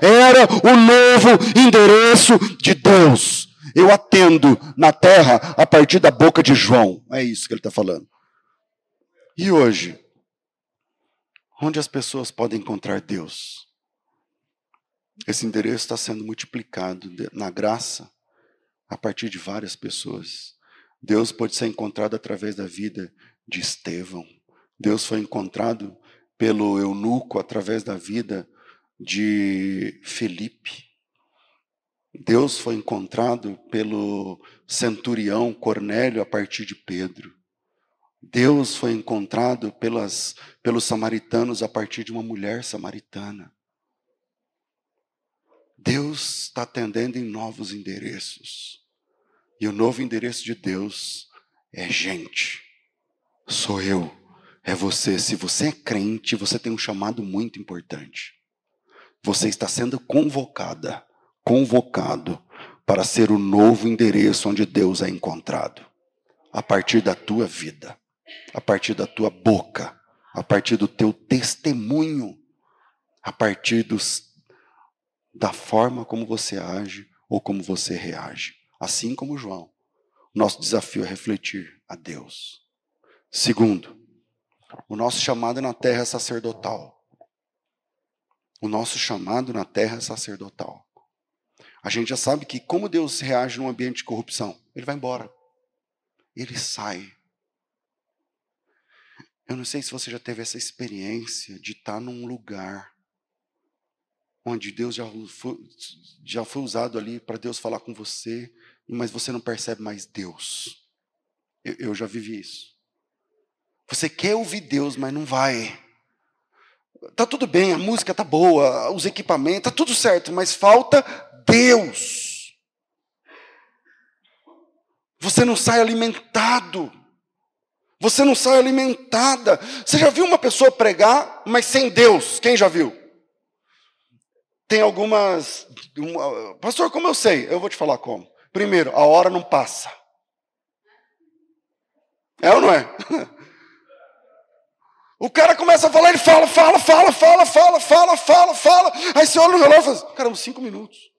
era o novo endereço de Deus. Eu atendo na terra a partir da boca de João. É isso que ele está falando. E hoje, onde as pessoas podem encontrar Deus? Esse endereço está sendo multiplicado na graça a partir de várias pessoas. Deus pode ser encontrado através da vida de Estevão, Deus foi encontrado pelo eunuco através da vida de Felipe. Deus foi encontrado pelo centurião Cornélio a partir de Pedro. Deus foi encontrado pelas, pelos samaritanos a partir de uma mulher samaritana. Deus está atendendo em novos endereços. E o novo endereço de Deus é gente. Sou eu, é você. Se você é crente, você tem um chamado muito importante. Você está sendo convocada, convocado para ser o novo endereço onde Deus é encontrado. A partir da tua vida, a partir da tua boca, a partir do teu testemunho, a partir dos da forma como você age ou como você reage. Assim como João. Nosso desafio é refletir a Deus. Segundo, o nosso chamado na terra é sacerdotal. O nosso chamado na terra é sacerdotal. A gente já sabe que como Deus reage num ambiente de corrupção, ele vai embora. Ele sai. Eu não sei se você já teve essa experiência de estar num lugar onde Deus já foi, já foi usado ali para Deus falar com você, mas você não percebe mais Deus. Eu, eu já vivi isso. Você quer ouvir Deus, mas não vai. Tá tudo bem, a música tá boa, os equipamentos, tá tudo certo, mas falta Deus. Você não sai alimentado. Você não sai alimentada. Você já viu uma pessoa pregar, mas sem Deus? Quem já viu? tem algumas. Uma, pastor, como eu sei? Eu vou te falar como. Primeiro, a hora não passa. É ou não é? [LAUGHS] O cara começa a falar, ele fala, fala, fala, fala, fala, fala, fala, fala. Aí você olha no relógio e fala, assim, caramba, cinco minutos.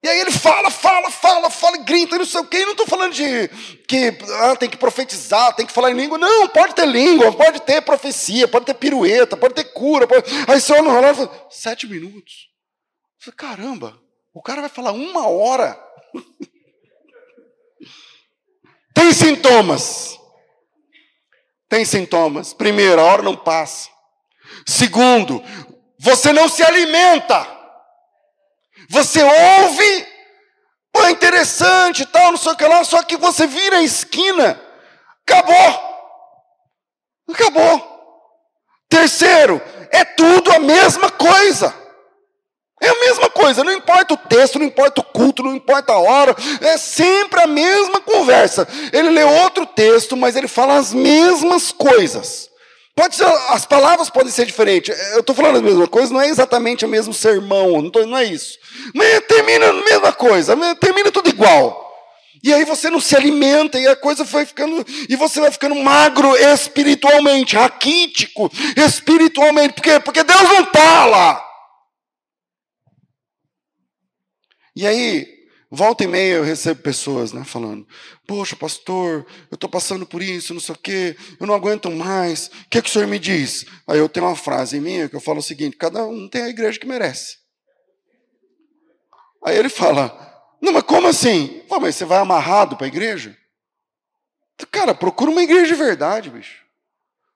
E aí ele fala, fala, fala, fala, grita, não sei o quê. E não estou falando de que ah, tem que profetizar, tem que falar em língua. Não, pode ter língua, pode ter profecia, pode ter pirueta, pode ter cura. Pode... Aí você olha no relógio e fala, sete minutos. Você, caramba, o cara vai falar uma hora. [LAUGHS] tem sintomas. Tem sintomas. Primeiro, a hora não passa. Segundo, você não se alimenta. Você ouve, pô, é interessante tal, não sei o que lá, só que você vira a esquina, acabou. Acabou. Terceiro, é tudo a mesma coisa. É a mesma coisa, não importa o texto, não importa o culto, não importa a hora, é sempre a mesma conversa. Ele lê outro texto, mas ele fala as mesmas coisas. Pode ser, as palavras podem ser diferentes. Eu estou falando a mesma coisa, não é exatamente o mesmo sermão, não, tô, não é isso. Mas termina a mesma coisa, termina tudo igual. E aí você não se alimenta e a coisa vai ficando. E você vai ficando magro espiritualmente, raquítico espiritualmente. Por quê? Porque Deus não está lá. E aí, Volta e meia eu recebo pessoas né, falando: Poxa, pastor, eu estou passando por isso, não sei o quê, eu não aguento mais. O que, é que o senhor me diz? Aí eu tenho uma frase minha que eu falo o seguinte: cada um tem a igreja que merece. Aí ele fala: Não, mas como assim? Pô, mas você vai amarrado para a igreja? Cara, procura uma igreja de verdade, bicho.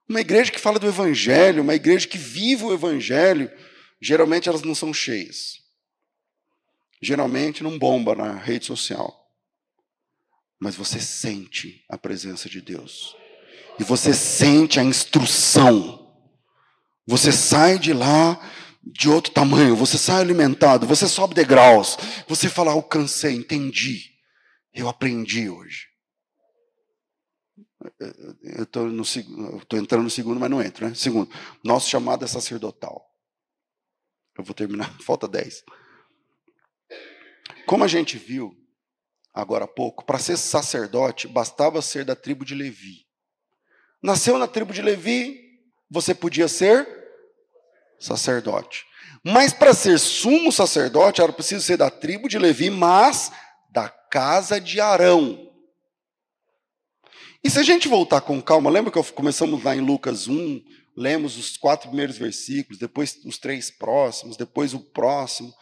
Uma igreja que fala do evangelho, uma igreja que vive o evangelho. Geralmente elas não são cheias geralmente não bomba na rede social. Mas você sente a presença de Deus. E você sente a instrução. Você sai de lá de outro tamanho, você sai alimentado, você sobe degraus. Você fala: alcancei, entendi. Eu aprendi hoje. Eu estou entrando no segundo, mas não entro, né? Segundo, nosso chamado é sacerdotal. Eu vou terminar, [LAUGHS] falta dez. Como a gente viu agora há pouco, para ser sacerdote bastava ser da tribo de Levi. Nasceu na tribo de Levi, você podia ser sacerdote. Mas para ser sumo sacerdote era preciso ser da tribo de Levi, mas da casa de Arão. E se a gente voltar com calma, lembra que começamos lá em Lucas 1, lemos os quatro primeiros versículos, depois os três próximos, depois o próximo.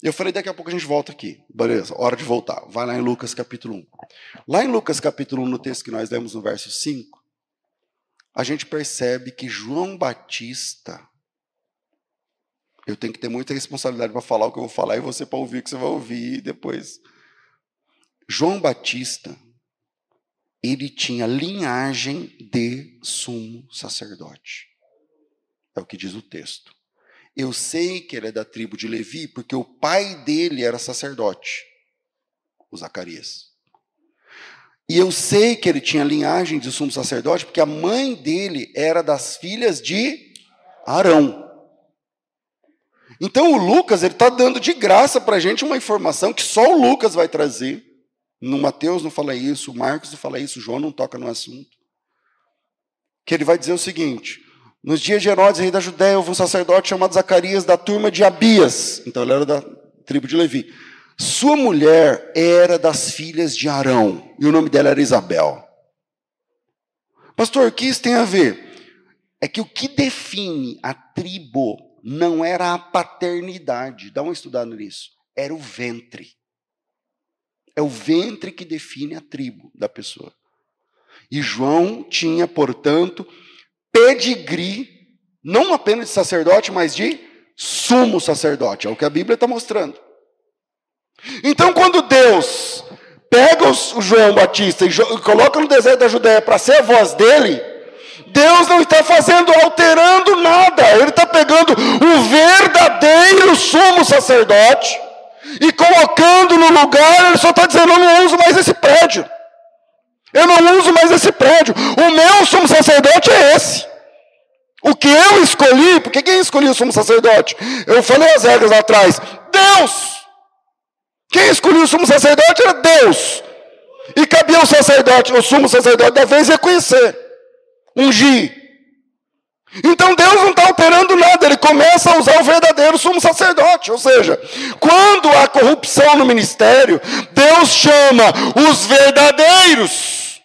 Eu falei, daqui a pouco a gente volta aqui. Beleza, hora de voltar. Vai lá em Lucas capítulo 1. Lá em Lucas capítulo 1, no texto que nós lemos no verso 5, a gente percebe que João Batista. Eu tenho que ter muita responsabilidade para falar o que eu vou falar e você para ouvir o que você vai ouvir depois. João Batista, ele tinha linhagem de sumo sacerdote. É o que diz o texto. Eu sei que ele é da tribo de Levi porque o pai dele era sacerdote, o Zacarias. E eu sei que ele tinha linhagem de sumo sacerdote porque a mãe dele era das filhas de Arão. Então o Lucas ele está dando de graça para a gente uma informação que só o Lucas vai trazer. No Mateus não fala isso, o Marcos não fala isso, o João não toca no assunto. Que ele vai dizer o seguinte: nos dias de Herodes, rei da Judéia, houve um sacerdote chamado Zacarias da turma de Abias. Então ele era da tribo de Levi. Sua mulher era das filhas de Arão, e o nome dela era Isabel. Pastor, o que isso tem a ver? É que o que define a tribo não era a paternidade, dá uma estudada nisso, era o ventre. É o ventre que define a tribo da pessoa. E João tinha, portanto, pedigree, não apenas de sacerdote, mas de sumo sacerdote. É o que a Bíblia está mostrando. Então, quando Deus pega o João Batista e coloca no deserto da Judéia para ser a voz dele, Deus não está fazendo, alterando nada, Ele está pegando o verdadeiro sumo sacerdote e colocando no lugar, Ele só está dizendo: Eu não uso mais esse prédio, eu não uso mais esse prédio, o meu sumo sacerdote é esse. O que eu escolhi, porque quem escolheu o sumo sacerdote? Eu falei as regras lá atrás: Deus. Quem escolheu o sumo sacerdote era Deus. E cabia o sacerdote, o sumo sacerdote da vez reconhecer, ungir. Então Deus não está operando nada, ele começa a usar o verdadeiro sumo sacerdote. Ou seja, quando há corrupção no ministério, Deus chama os verdadeiros.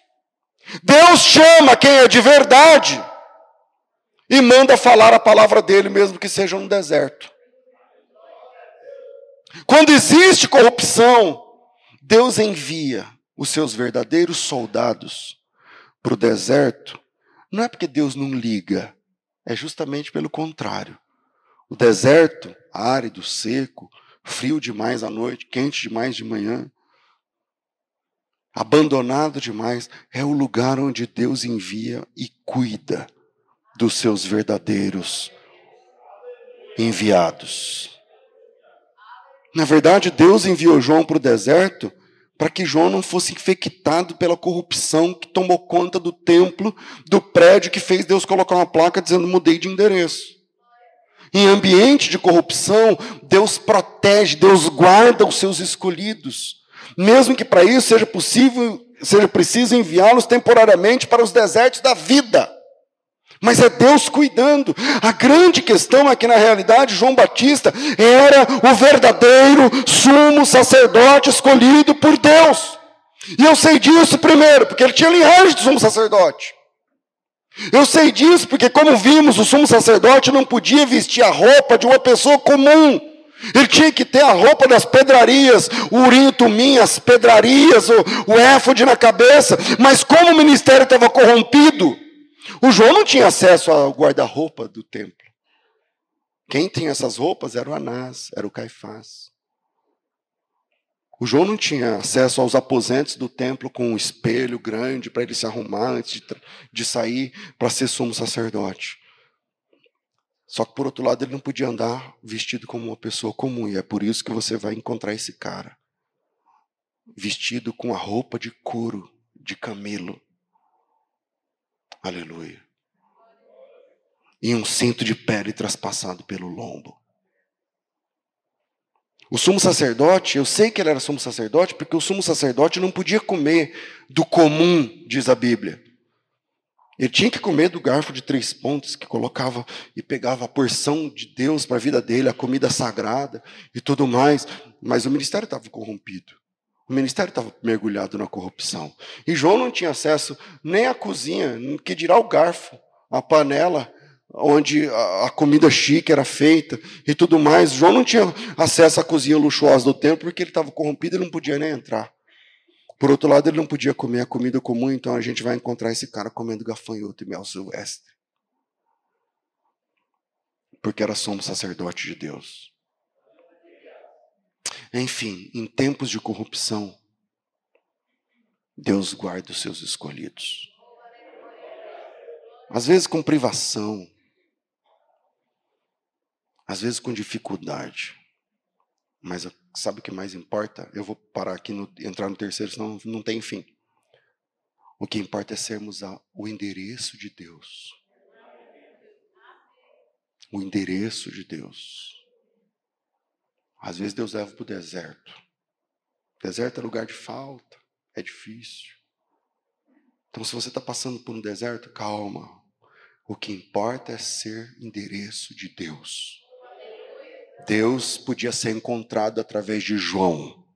Deus chama quem é de verdade e manda falar a palavra dele, mesmo que seja no deserto. Quando existe corrupção, Deus envia os seus verdadeiros soldados para o deserto. Não é porque Deus não liga, é justamente pelo contrário. O deserto, árido, seco, frio demais à noite, quente demais de manhã, abandonado demais, é o lugar onde Deus envia e cuida dos seus verdadeiros enviados. Na verdade, Deus enviou João para o deserto para que João não fosse infectado pela corrupção que tomou conta do templo, do prédio que fez Deus colocar uma placa dizendo mudei de endereço. Em ambiente de corrupção, Deus protege, Deus guarda os seus escolhidos, mesmo que para isso seja possível, seja preciso enviá-los temporariamente para os desertos da vida mas é Deus cuidando. A grande questão é que, na realidade, João Batista era o verdadeiro sumo sacerdote escolhido por Deus. E eu sei disso primeiro, porque ele tinha linhagem de sumo sacerdote. Eu sei disso porque, como vimos, o sumo sacerdote não podia vestir a roupa de uma pessoa comum. Ele tinha que ter a roupa das pedrarias, o tumim, as pedrarias, o, o éfode na cabeça. Mas como o ministério estava corrompido, o João não tinha acesso ao guarda-roupa do templo. Quem tinha essas roupas era o Anás, era o Caifás. O João não tinha acesso aos aposentos do templo com um espelho grande para ele se arrumar antes de, de sair para ser sumo sacerdote. Só que, por outro lado, ele não podia andar vestido como uma pessoa comum, e é por isso que você vai encontrar esse cara vestido com a roupa de couro de camelo, Aleluia. E um cinto de pele traspassado pelo lombo. O sumo sacerdote, eu sei que ele era sumo sacerdote, porque o sumo sacerdote não podia comer do comum, diz a Bíblia. Ele tinha que comer do garfo de três pontos que colocava e pegava a porção de Deus para a vida dele, a comida sagrada e tudo mais. Mas o ministério estava corrompido. O ministério estava mergulhado na corrupção. E João não tinha acesso nem à cozinha, que dirá o garfo, a panela onde a comida chique era feita e tudo mais. João não tinha acesso à cozinha luxuosa do templo porque ele estava corrompido e não podia nem entrar. Por outro lado, ele não podia comer a comida comum, então a gente vai encontrar esse cara comendo gafanhoto e mel silvestre. Porque era sumo sacerdote de Deus. Enfim, em tempos de corrupção, Deus guarda os seus escolhidos. Às vezes com privação, às vezes com dificuldade. Mas sabe o que mais importa? Eu vou parar aqui, no, entrar no terceiro, senão não tem fim. O que importa é sermos a, o endereço de Deus. O endereço de Deus. Às vezes Deus leva para o deserto. Deserto é lugar de falta, é difícil. Então, se você está passando por um deserto, calma. O que importa é ser endereço de Deus. Deus podia ser encontrado através de João.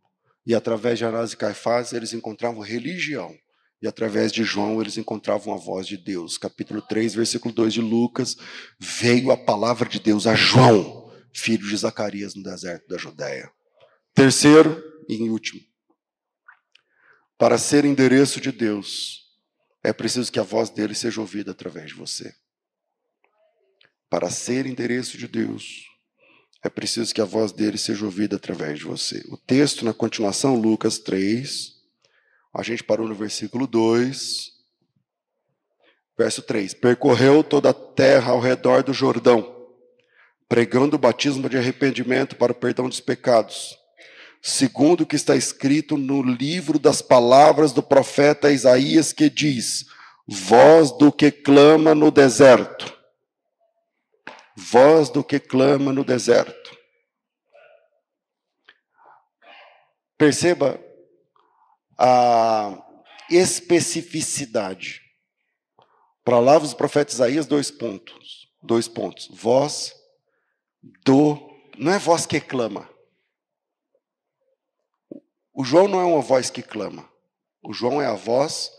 E através de Anás e Caifás, eles encontravam religião. E através de João, eles encontravam a voz de Deus. Capítulo 3, versículo 2 de Lucas. Veio a palavra de Deus a João filho de Zacarias no deserto da Judéia. Terceiro e último. Para ser endereço de Deus, é preciso que a voz dele seja ouvida através de você. Para ser endereço de Deus, é preciso que a voz dele seja ouvida através de você. O texto, na continuação, Lucas 3, a gente parou no versículo 2, verso 3: Percorreu toda a terra ao redor do Jordão pregando o batismo de arrependimento para o perdão dos pecados, segundo o que está escrito no livro das palavras do profeta Isaías, que diz: Voz do que clama no deserto. Voz do que clama no deserto. Perceba a especificidade. Para lá os profetas Isaías, dois pontos. Dois pontos. Voz do. Não é voz que clama. O João não é uma voz que clama. O João é a voz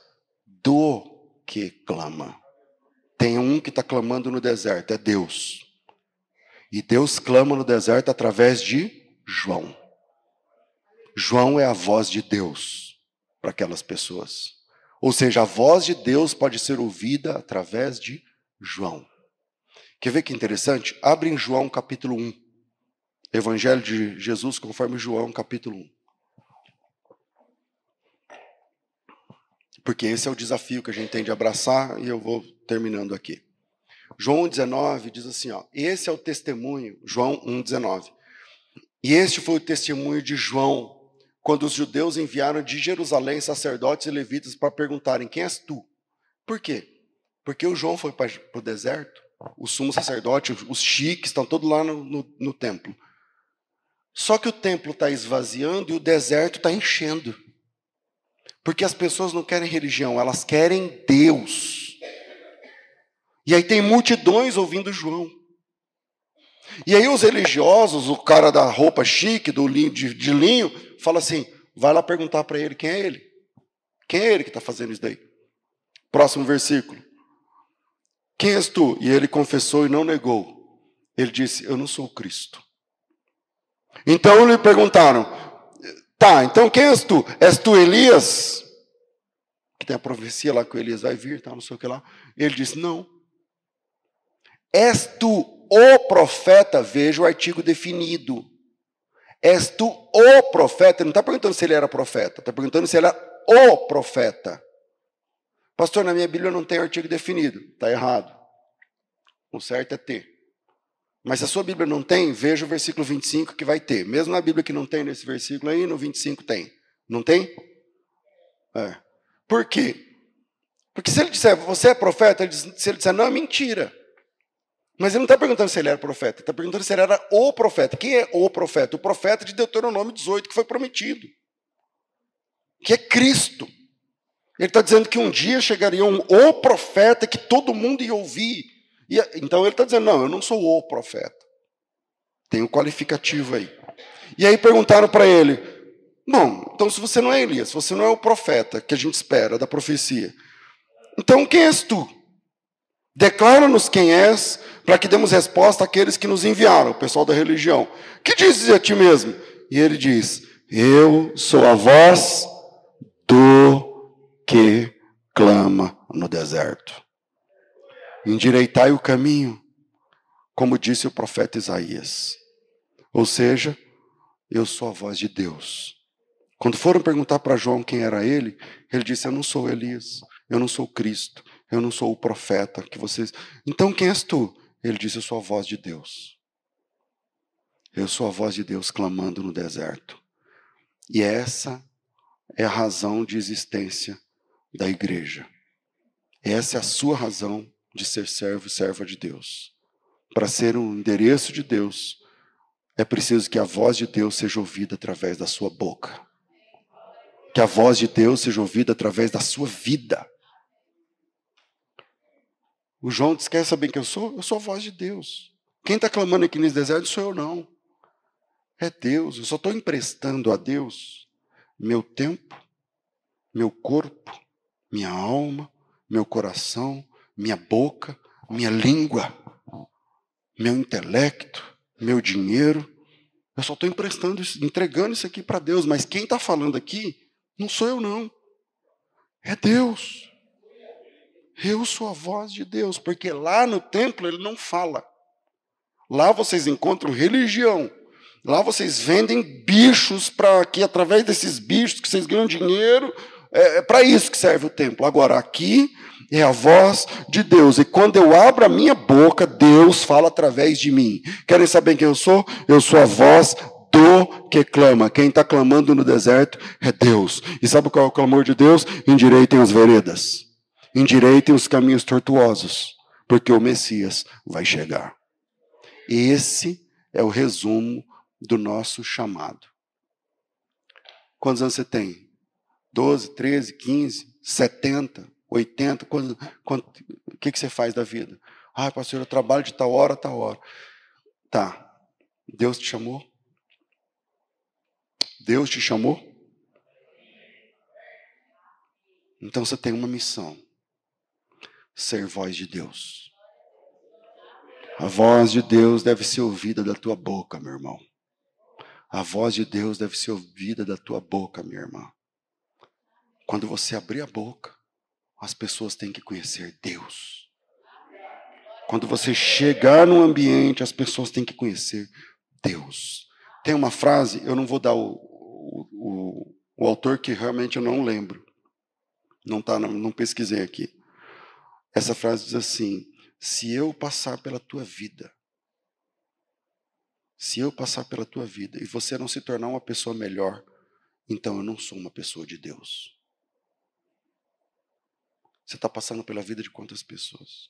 do que clama. Tem um que está clamando no deserto, é Deus. E Deus clama no deserto através de João. João é a voz de Deus para aquelas pessoas. Ou seja, a voz de Deus pode ser ouvida através de João. Quer ver que interessante? Abre em João capítulo 1. Evangelho de Jesus conforme João capítulo 1. Porque esse é o desafio que a gente tem de abraçar e eu vou terminando aqui. João 19 diz assim, ó, esse é o testemunho, João 1:19. E este foi o testemunho de João, quando os judeus enviaram de Jerusalém sacerdotes e levitas para perguntarem: "Quem és tu?" Por quê? Porque o João foi para o deserto o sumo sacerdote, os chiques, estão todos lá no, no, no templo. Só que o templo está esvaziando e o deserto está enchendo. Porque as pessoas não querem religião, elas querem Deus. E aí tem multidões ouvindo João. E aí os religiosos, o cara da roupa chique, do linho, de, de linho, fala assim: vai lá perguntar para ele quem é ele. Quem é ele que está fazendo isso daí? Próximo versículo. Quem és tu? E ele confessou e não negou. Ele disse: Eu não sou o Cristo. Então lhe perguntaram: Tá, então quem és tu? És tu Elias? Que tem a profecia lá que o Elias vai vir, tá, não sei o que lá. Ele disse: Não. És tu o profeta? Veja o artigo definido. És tu o profeta? Ele não está perguntando se ele era profeta, está perguntando se ele era o profeta. Pastor, na minha Bíblia não tem artigo definido. Está errado. O certo é ter. Mas se a sua Bíblia não tem, veja o versículo 25 que vai ter. Mesmo na Bíblia que não tem nesse versículo aí, no 25 tem. Não tem? É. Por quê? Porque se ele disser, você é profeta, ele diz, se ele disser, não, é mentira. Mas ele não está perguntando se ele era profeta, está perguntando se ele era o profeta. Quem é o profeta? O profeta de Deuteronômio 18, que foi prometido. Que é Cristo. Ele está dizendo que um dia chegaria um o profeta que todo mundo ia ouvir. E, então ele está dizendo: não, eu não sou o profeta. Tem um qualificativo aí. E aí perguntaram para ele: bom, então se você não é Elias, se você não é o profeta que a gente espera da profecia, então quem és tu? Declara-nos quem és, para que demos resposta àqueles que nos enviaram, o pessoal da religião. Que dizes a ti mesmo? E ele diz: Eu sou a voz do que clama no deserto. Endireitai o caminho, como disse o profeta Isaías. Ou seja, eu sou a voz de Deus. Quando foram perguntar para João quem era ele, ele disse: Eu não sou Elias, eu não sou Cristo, eu não sou o profeta que vocês. Então quem és tu? Ele disse: Eu sou a voz de Deus. Eu sou a voz de Deus clamando no deserto. E essa é a razão de existência da igreja. Essa é a sua razão de ser servo e serva de Deus. Para ser um endereço de Deus, é preciso que a voz de Deus seja ouvida através da sua boca. Que a voz de Deus seja ouvida através da sua vida. O João diz: Quer saber quem eu sou? Eu sou a voz de Deus. Quem está clamando aqui nesse deserto sou eu, não. É Deus. Eu só estou emprestando a Deus meu tempo, meu corpo, minha alma, meu coração, minha boca, minha língua, meu intelecto, meu dinheiro. Eu só estou emprestando, entregando isso aqui para Deus. Mas quem está falando aqui não sou eu, não. É Deus. Eu sou a voz de Deus, porque lá no templo ele não fala. Lá vocês encontram religião. Lá vocês vendem bichos para que através desses bichos que vocês ganham dinheiro, é, é para isso que serve o templo. Agora aqui é a voz de Deus. E quando eu abro a minha boca, Deus fala através de mim. Querem saber quem eu sou? Eu sou a voz do que clama. Quem está clamando no deserto é Deus. E sabe qual é o clamor de Deus? Endireitem as veredas endireitem os caminhos tortuosos, porque o Messias vai chegar. Esse é o resumo do nosso chamado. Quantos anos você tem? 12, 13, 15, 70, 80? Quando, quando, o que, que você faz da vida? Ah, pastor, eu trabalho de tal hora a tal hora. Tá. Deus te chamou? Deus te chamou? Então você tem uma missão ser voz de Deus. A voz de Deus deve ser ouvida da tua boca, meu irmão. A voz de Deus deve ser ouvida da tua boca, minha irmã. Quando você abrir a boca, as pessoas têm que conhecer Deus. Quando você chegar num ambiente, as pessoas têm que conhecer Deus. Tem uma frase, eu não vou dar o, o, o, autor que realmente eu não lembro. Não tá, não, não pesquisei aqui. Essa frase diz assim: se eu passar pela tua vida, se eu passar pela tua vida e você não se tornar uma pessoa melhor, então eu não sou uma pessoa de Deus. Você está passando pela vida de quantas pessoas?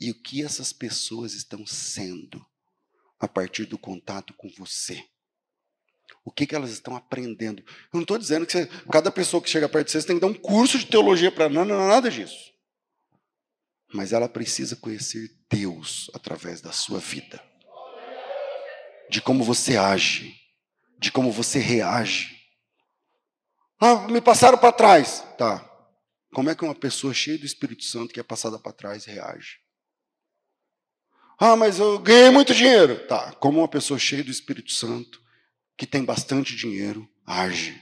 E o que essas pessoas estão sendo a partir do contato com você? O que, que elas estão aprendendo? Eu não estou dizendo que você, cada pessoa que chega perto de você, você tem que dar um curso de teologia para não, não, nada disso mas ela precisa conhecer Deus através da sua vida. De como você age, de como você reage. Ah, me passaram para trás. Tá. Como é que uma pessoa cheia do Espírito Santo que é passada para trás reage? Ah, mas eu ganhei muito dinheiro. Tá. Como uma pessoa cheia do Espírito Santo, que tem bastante dinheiro, age.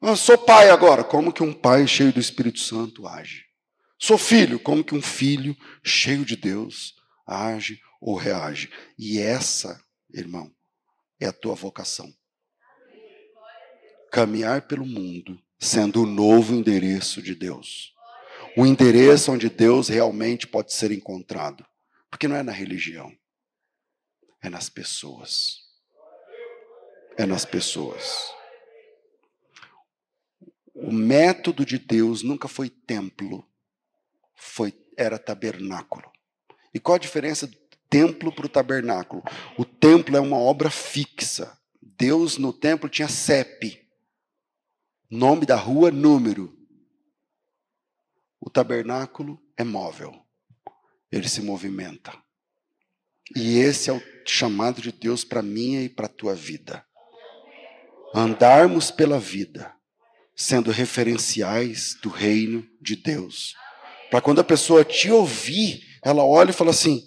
Eu sou pai agora. Como que um pai cheio do Espírito Santo age? Sou filho, como que um filho cheio de Deus age ou reage? E essa, irmão, é a tua vocação. Caminhar pelo mundo sendo o novo endereço de Deus. O endereço onde Deus realmente pode ser encontrado. Porque não é na religião, é nas pessoas. É nas pessoas. O método de Deus nunca foi templo foi, era tabernáculo. E qual a diferença do templo para o tabernáculo? O templo é uma obra fixa. Deus no templo tinha CEP. Nome da rua, número. O tabernáculo é móvel. Ele se movimenta. E esse é o chamado de Deus para minha e para a tua vida. Andarmos pela vida, sendo referenciais do reino de Deus. Para quando a pessoa te ouvir, ela olha e fala assim: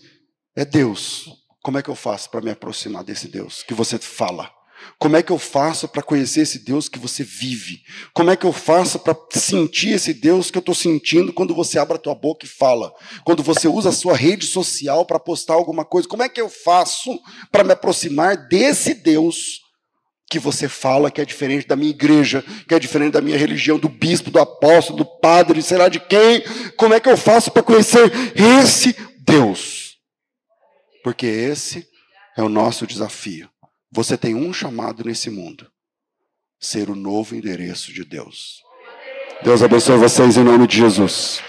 é Deus. Como é que eu faço para me aproximar desse Deus que você fala? Como é que eu faço para conhecer esse Deus que você vive? Como é que eu faço para sentir esse Deus que eu estou sentindo quando você abre a tua boca e fala? Quando você usa a sua rede social para postar alguma coisa? Como é que eu faço para me aproximar desse Deus que você fala que é diferente da minha igreja, que é diferente da minha religião, do bispo, do apóstolo, do padre, sei lá de quem? Como é que eu faço para conhecer esse Deus? Porque esse é o nosso desafio. Você tem um chamado nesse mundo: ser o novo endereço de Deus. Deus abençoe vocês em nome de Jesus.